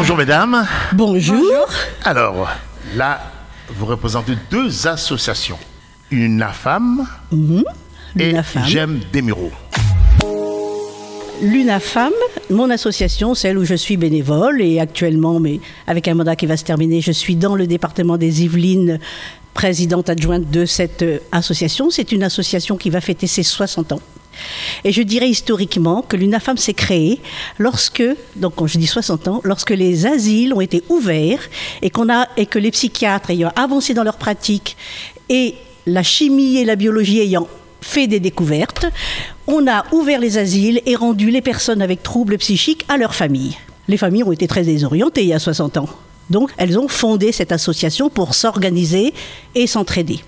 Bonjour mesdames. Bonjour. Alors, là, vous représentez deux associations. Une femme et L'UNAFAM. J'aime des Mureaux. L'UNAFAM, mon association, celle où je suis bénévole et actuellement, mais avec un mandat qui va se terminer, je suis dans le département des Yvelines, présidente adjointe de cette euh, association. C'est une association qui va fêter ses 60 ans. Et je dirais historiquement que l'UNAFAM s'est créée lorsque, donc quand je dis 60 ans, lorsque les asiles ont été ouverts et, que les psychiatres ayant avancé dans leur pratique et la chimie et la biologie ayant fait des découvertes, on a ouvert les asiles et rendu les personnes avec troubles psychiques à leurs familles. Les familles ont été très désorientées il y a 60 ans. Donc elles ont fondé cette association pour s'organiser et s'entraider.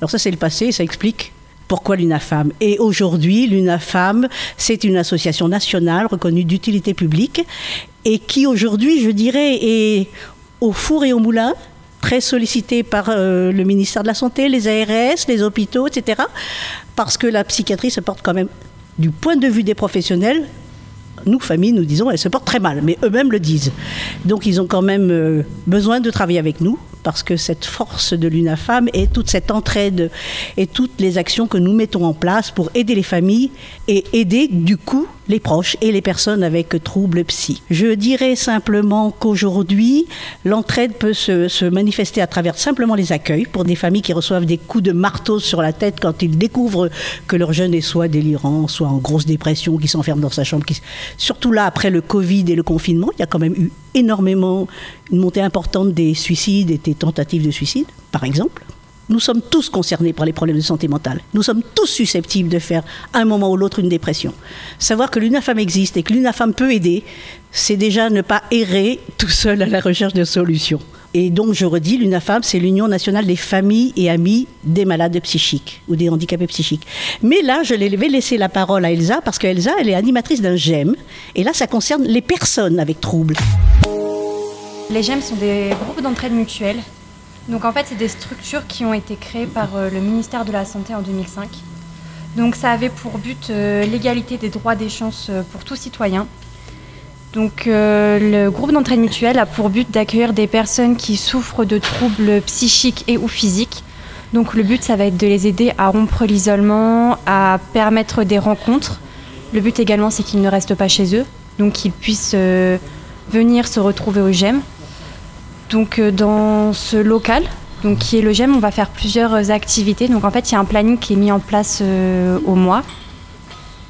Alors ça c'est le passé, ça explique pourquoi l'UNAFAM? Et aujourd'hui, l'UNAFAM, c'est une association nationale reconnue d'utilité publique et qui aujourd'hui, je dirais, est au four et au moulin très sollicitée par euh, le ministère de la Santé, les ARS, les hôpitaux, etc. Parce que la psychiatrie se porte quand même, du point de vue des professionnels, nous, famille, nous disons, elle se porte très mal, mais eux-mêmes le disent. Donc ils ont quand même euh, besoin de travailler avec nous, parce que cette force de l'UNAFAM et toute cette entraide et toutes les actions que nous mettons en place pour aider les familles et aider du coup les proches et les personnes avec troubles psy. Je dirais simplement qu'aujourd'hui, l'entraide peut se, manifester à travers simplement les accueils pour des familles qui reçoivent des coups de marteau sur la tête quand ils découvrent que leur jeune est soit délirant, soit en grosse dépression, qui s'enferme dans sa chambre. Surtout là, après le Covid et le confinement, il y a quand même eu énormément, une montée importante des suicides et des tentatives de suicide, par exemple. Nous sommes tous concernés par les problèmes de santé mentale. Nous sommes tous susceptibles de faire un moment ou l'autre une dépression. Savoir que l'UNAFAM existe et que l'UNAFAM peut aider, c'est déjà ne pas errer tout seul à la recherche de solutions. Et donc, je redis, l'UNAFAM, c'est l'Union nationale des familles et amis des malades psychiques ou des handicapés psychiques. Mais là, je vais laisser la parole à Elsa parce qu'Elsa, elle est animatrice d'un GEM. Et là, ça concerne les personnes avec troubles. Les GEM sont des groupes d'entraide mutuelle. Donc en fait, c'est des structures qui ont été créées par euh, le ministère de la Santé en 2005. Donc ça avait pour but euh, l'égalité des droits des chances euh, pour tout citoyen. Donc le groupe d'entraide mutuelle a pour but d'accueillir des personnes qui souffrent de troubles psychiques et ou physiques. Donc le but, ça va être de les aider à rompre l'isolement, à permettre des rencontres. Le but également, c'est qu'ils ne restent pas chez eux, donc qu'ils puissent venir se retrouver au GEM. Donc euh, dans ce local, donc qui est le GEM, on va faire plusieurs activités. Donc en fait, il y a un planning qui est mis en place euh, au mois,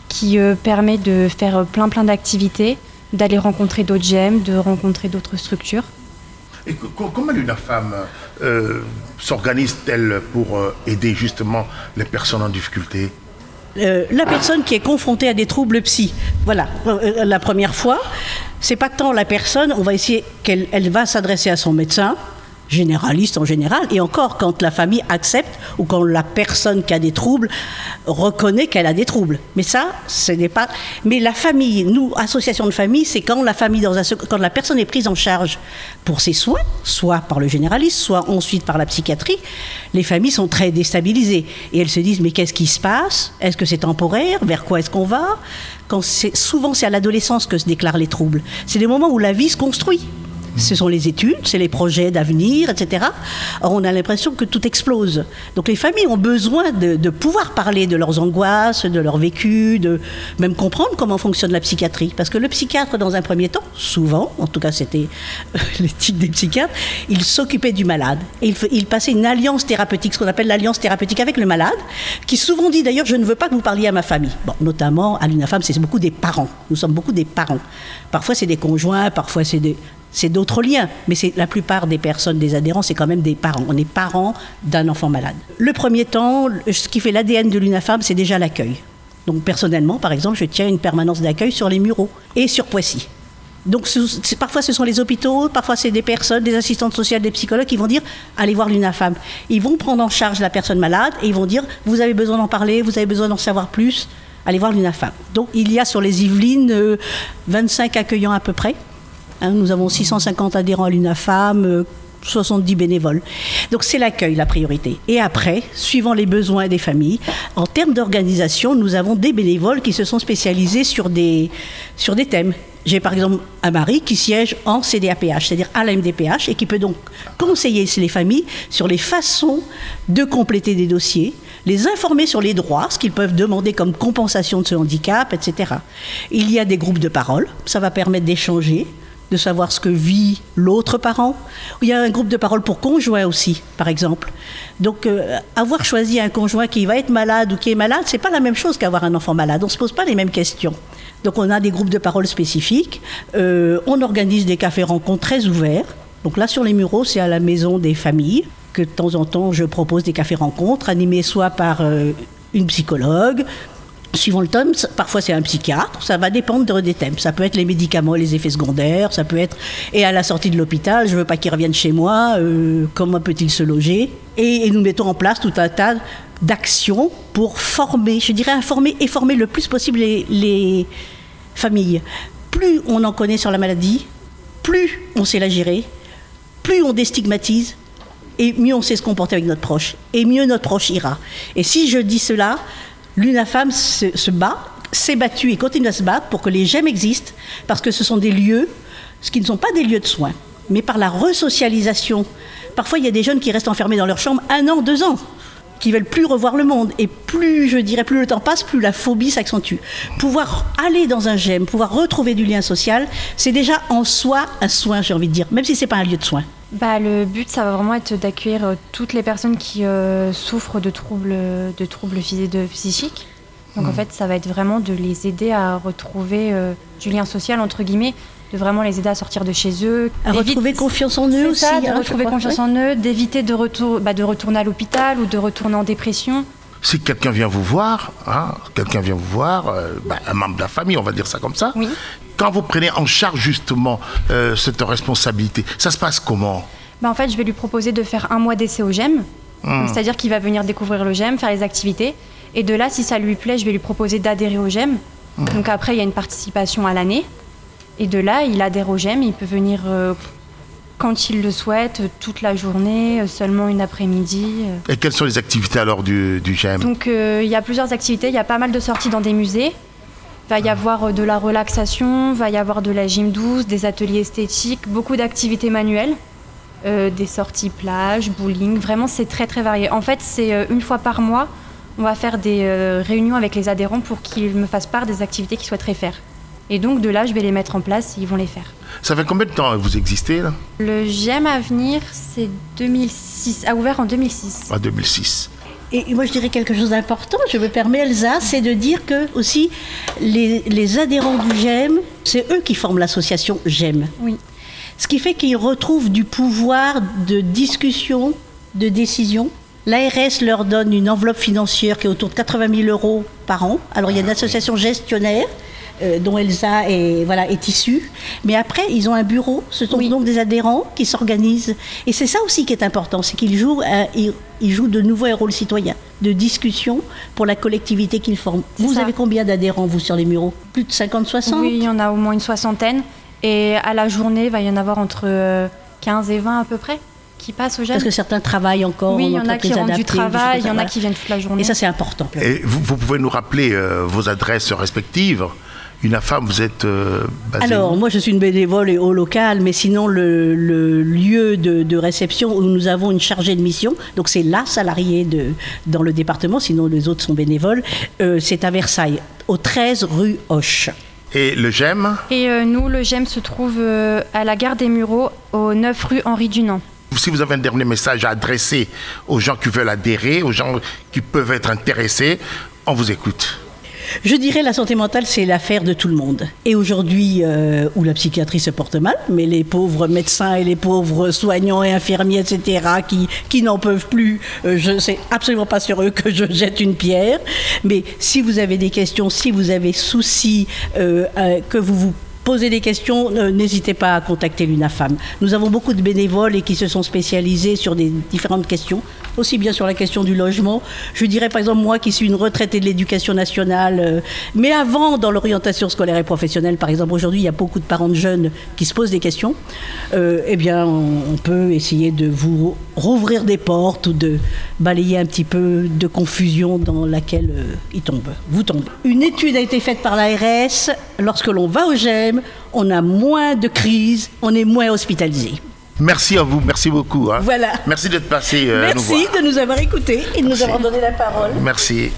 qui euh, permet de faire plein plein d'activités, d'aller rencontrer d'autres GEM, de rencontrer d'autres structures. Et co- co- comment l'UNAFAM euh, s'organise-t-elle pour euh, aider justement les personnes en difficulté? Euh, la personne qui est confrontée à des troubles psy, voilà, euh, la première fois, c'est pas tant la personne, on va essayer qu'elle elle va s'adresser à son médecin, généraliste en général, et encore quand la famille accepte ou quand la personne qui a des troubles reconnaît qu'elle a des troubles. Mais ça, ce n'est pas. Mais la famille, nous, association de famille, c'est quand la famille, quand la personne est prise en charge pour ses soins, soit par le généraliste, soit ensuite par la psychiatrie, les familles sont très déstabilisées et elles se disent mais qu'est-ce qui se passe? Est-ce que c'est temporaire? Vers quoi est-ce qu'on va? Quand souvent c'est à l'adolescence que se déclarent les troubles. C'est des moments où la vie se construit. Ce sont les études, c'est les projets d'avenir, etc. Or, on a l'impression que tout explose. Donc, les familles ont besoin de, pouvoir parler de leurs angoisses, de leur vécu, de même comprendre comment fonctionne la psychiatrie. Parce que le psychiatre, dans un premier temps, souvent, en tout cas, c'était euh, l'éthique des psychiatres, il s'occupait du malade. Et il passait une alliance thérapeutique, ce qu'on appelle l'alliance thérapeutique avec le malade, qui souvent dit d'ailleurs, je ne veux pas que vous parliez à ma famille. Bon, notamment, à l'UNAFAM, c'est beaucoup des parents. Nous sommes beaucoup des parents. Parfois, c'est des conjoints, parfois, c'est des c'est d'autres liens, mais c'est la plupart des personnes, des adhérents, c'est quand même des parents. On est parents d'un enfant malade. Le premier temps, ce qui fait l'ADN de l'UNAFAM, c'est déjà l'accueil. Donc personnellement, par exemple, je tiens une permanence d'accueil sur les Mureaux et sur Poissy. Donc parfois ce sont les hôpitaux, parfois c'est des personnes, des assistantes sociales, des psychologues qui vont dire allez voir l'UNAFAM. Ils vont prendre en charge la personne malade et ils vont dire vous avez besoin d'en parler, vous avez besoin d'en savoir plus, allez voir l'UNAFAM. Donc il y a sur les Yvelines euh, 25 accueillants à peu près. Hein, nous avons 650 adhérents à l'UNAFAM, euh, 70 bénévoles. Donc c'est l'accueil la priorité. Et après, suivant les besoins des familles, en termes d'organisation, nous avons des bénévoles qui se sont spécialisés sur des, sur des thèmes. J'ai par exemple un mari qui siège en CDAPH, c'est-à-dire à la MDPH, et qui peut donc conseiller les familles sur les façons de compléter des dossiers, les informer sur les droits, ce qu'ils peuvent demander comme compensation de ce handicap, etc. Il y a des groupes de parole, ça va permettre d'échanger, de savoir ce que vit l'autre parent. Il y a un groupe de parole pour conjoints aussi, par exemple. Donc, euh, avoir choisi un conjoint qui va être malade ou qui est malade, c'est pas la même chose qu'avoir un enfant malade. On se pose pas les mêmes questions. Donc, on a des groupes de parole spécifiques. Euh, on organise des cafés rencontres très ouverts. Donc là, sur les mureaux, c'est à la maison des familles que de temps en temps, je propose des cafés rencontres animés soit par euh, une psychologue, Suivant le thème, parfois c'est un psychiatre, ça va dépendre des thèmes. Ça peut être les médicaments les effets secondaires, ça peut être et à la sortie de l'hôpital, je veux pas qu'il revienne chez moi, euh, comment peut-il se loger? Et, nous mettons en place tout un tas d'actions pour former, je dirais informer et former le plus possible les, les familles. Plus on en connaît sur la maladie, plus on sait la gérer, plus on déstigmatise, et mieux on sait se comporter avec notre proche, et mieux notre proche ira. Et si je dis cela, l'UNAFAM se, se bat, s'est battue et continue à se battre pour que les GEM existent, parce que ce sont des lieux, ce qui ne sont pas des lieux de soins, mais par la resocialisation. Parfois, il y a des jeunes qui restent enfermés dans leur chambre un an, deux ans qui veulent plus revoir le monde. Et plus, je dirais, plus le temps passe, plus la phobie s'accentue. Pouvoir aller dans un GEM, pouvoir retrouver du lien social, c'est déjà en soi un soin, j'ai envie de dire, même si ce n'est pas un lieu de soin. Bah, le but, ça va vraiment être d'accueillir euh, toutes les personnes qui euh, souffrent de troubles, de troubles physiques, de psychiques. Donc en hmm. fait, ça va être vraiment de les aider à retrouver euh, du lien social, entre guillemets, de vraiment les aider à sortir de chez eux. À retrouver confiance en eux aussi. Ça, de hein, retrouver confiance en eux, d'éviter de, retour, bah, de retourner à l'hôpital ou de retourner en dépression. Si quelqu'un vient vous voir, hein, quelqu'un vient vous voir, bah, un membre de la famille, on va dire ça comme ça, oui quand vous prenez en charge justement euh, cette responsabilité, ça se passe comment? Bah, En fait, je vais lui proposer de faire un mois d'essai au GEM. Hmm. C'est-à-dire qu'il va venir découvrir le GEM, faire les activités. Et de là, si ça lui plaît, je vais lui proposer d'adhérer au GEM. Hmm. Donc après, il y a une participation à l'année. Et de là, il adhère au GEM. Il peut venir euh, quand il le souhaite, toute la journée, seulement une après-midi. Et quelles sont les activités alors du, du GEM Donc euh, il y a plusieurs activités. Il y a pas mal de sorties dans des musées. Va y avoir euh, de la relaxation, va y avoir de la gym douce, des ateliers esthétiques, beaucoup d'activités manuelles, euh, des sorties plage, bowling. Vraiment, c'est très très varié. En fait, c'est une fois par mois, on va faire des réunions avec les adhérents pour qu'ils me fassent part des activités qu'ils souhaiteraient faire. Et donc de là, je vais les mettre en place et ils vont les faire. Ça fait combien de temps que vous existez là Le GEM à venir, c'est 2006, a ouvert en 2006. En 2006. Et moi, je dirais quelque chose d'important, je me permets, Elsa, c'est de dire que aussi les, adhérents du GEM, c'est eux qui forment l'association GEM. Oui. Ce qui fait qu'ils retrouvent du pouvoir de discussion, de décision. L'ARS leur donne une enveloppe financière qui est autour de 80 000 euros par an. Alors, il y a une association gestionnaire euh, dont Elsa est, voilà, est issue. Mais après, ils ont un bureau. Ce sont donc des adhérents qui s'organisent. Et c'est ça aussi qui est important, c'est qu'ils jouent, euh, ils, jouent de nouveau un rôle citoyen, de discussion pour la collectivité qu'ils forment. Vous avez combien d'adhérents, vous, sur les bureaux? Plus de 50, 60 Oui, il y en a au moins une soixantaine. Et à la journée, il va y en avoir entre 15 euh, et 20 à peu près qui passent au GEM. Parce que certains travaillent encore. Oui, il y en a qui ont du travail, il y en a qui viennent toute la journée. Et ça, c'est important. Et vous, vous, pouvez nous rappeler vos adresses respectives une femme, vous êtes euh, Alors, moi, je suis une bénévole et au local, mais sinon, le, lieu de, réception où nous avons une chargée de mission, donc c'est la salariée de, dans le département, sinon les autres sont bénévoles, euh, c'est à Versailles, au 13 rue Hoche. Et le GEM Et euh, nous, le GEM se trouve à la gare des Mureaux, au 9 rue Henri Dunant. Si vous avez un dernier message à adresser aux gens qui veulent adhérer, aux gens qui peuvent être intéressés, on vous écoute. Je dirais la santé mentale, c'est l'affaire de tout le monde. Et aujourd'hui, euh, où la psychiatrie se porte mal, mais les pauvres médecins et les pauvres soignants et infirmiers, etc., qui, qui n'en peuvent plus, euh, je ne sais absolument pas sur eux que je jette une pierre. Mais si vous avez des questions, si vous avez souci, euh, que vous vous posez des questions, n'hésitez pas à contacter l'UNAFAM. Nous avons beaucoup de bénévoles et qui se sont spécialisés sur des différentes questions aussi bien sur la question du logement. Je dirais par exemple moi qui suis une retraitée de l'éducation nationale, euh, mais avant dans l'orientation scolaire et professionnelle, par exemple aujourd'hui il y a beaucoup de parents de jeunes qui se posent des questions. Euh, eh bien on, peut essayer de vous rouvrir des portes ou de balayer un petit peu de confusion dans laquelle euh, ils tombent, vous tombez. Une étude a été faite par l'ARS. Lorsque l'on va au GEM, on a moins de crises, on est moins hospitalisé. Merci à vous, merci beaucoup. Hein. Voilà. Merci d'être passé. Euh, merci de nous avoir écoutés et de nous avoir donné la parole. Merci.